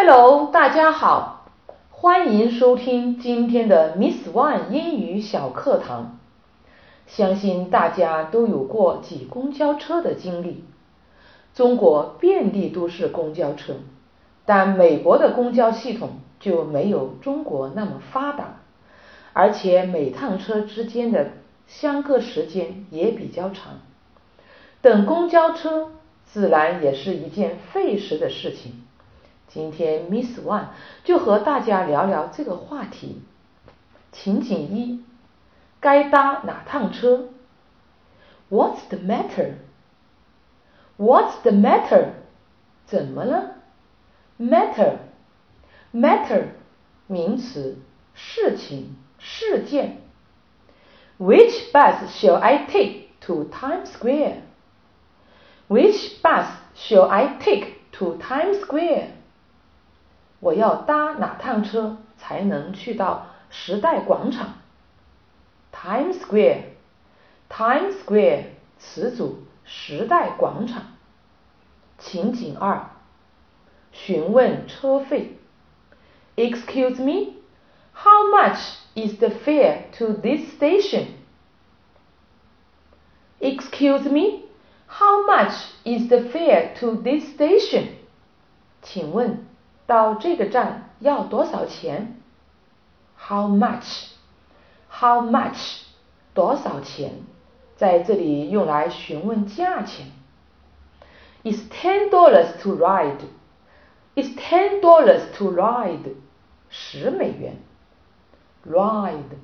Hello，大家好，欢迎收听今天的 Miss One 英语小课堂。相信大家都有过挤公交车的经历。中国遍地都是公交车，但美国的公交系统就没有中国那么发达，而且每趟车之间的相隔时间也比较长，等公交车自然也是一件费时的事情。今天 Miss One 就和大家聊聊这个话题。情景一：该搭哪趟车？What's the matter？What's the matter？怎么了？Matter，matter，名词，事情、事件。Which bus shall I take to Times Square？Which bus shall I take to Times Square？ 我要搭哪趟车才能去到时代广场？Times Square，Times Square 词组时代广场。情景二，询问车费。Excuse me, how much is the fare to this station? Excuse me, how much is the fare to this station? 请问 到这个站要多少钱？How much? How much? 多少钱？在这里用来询问价钱。Is ten dollars to ride? Is ten dollars to ride? 十美元。Ride,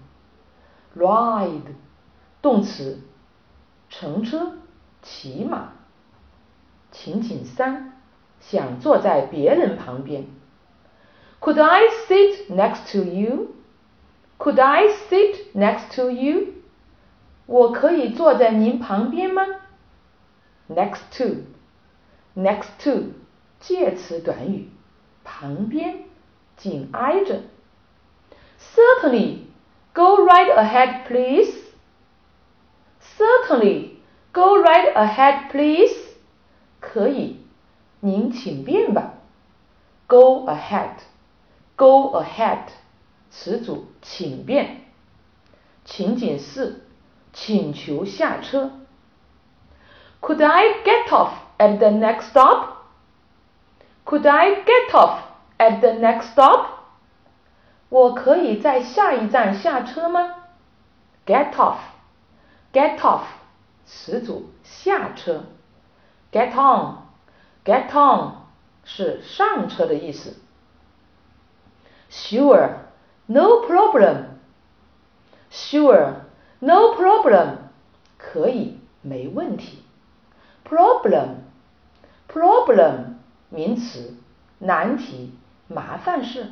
ride，动词，乘车、骑马。情景三。想坐在别人旁边。Could I sit next to you? Could I sit next to you? 我可以坐在您旁边吗？Next to, next to，介词短语，旁边，紧挨着。Certainly, go right ahead, please. Certainly, go right ahead, please. 可以。 您请便吧。Go ahead, go ahead，词组，请便。情景四，请求下车。Could I get off at the next stop? Could I get off at the next stop? 我可以在下一站下车吗？Get off, get off，词组，下车。Get on。 Get on 是上车的意思。Sure, no problem. Sure, no problem. 可以，没问题。Problem, problem 名词，难题、麻烦事。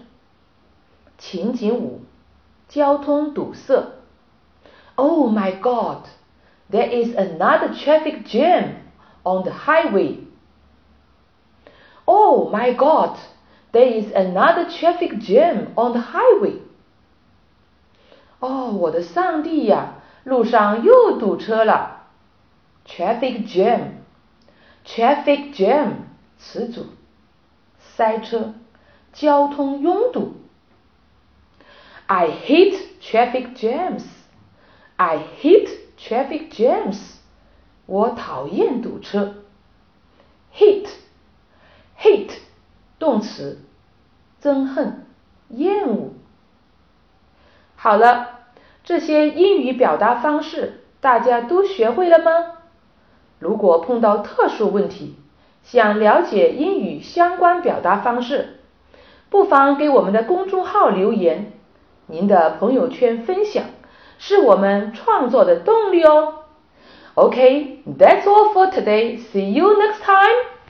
情景五，交通堵塞。Oh my God, there is another traffic jam on the highway. Oh my God! There is another traffic jam on the highway. 哦，我的上帝呀！路上又堵车了。Traffic jam，traffic jam 词组，塞车，交通拥堵。I hate traffic jams. I hate traffic jams. 我讨厌堵车。Hate hate 动词，憎恨、厌恶。好了，这些英语表达方式大家都学会了吗？如果碰到特殊问题，想了解英语相关表达方式，不妨给我们的公众号留言。您的朋友圈分享是我们创作的动力哦。OK，that's all for today. See you next time.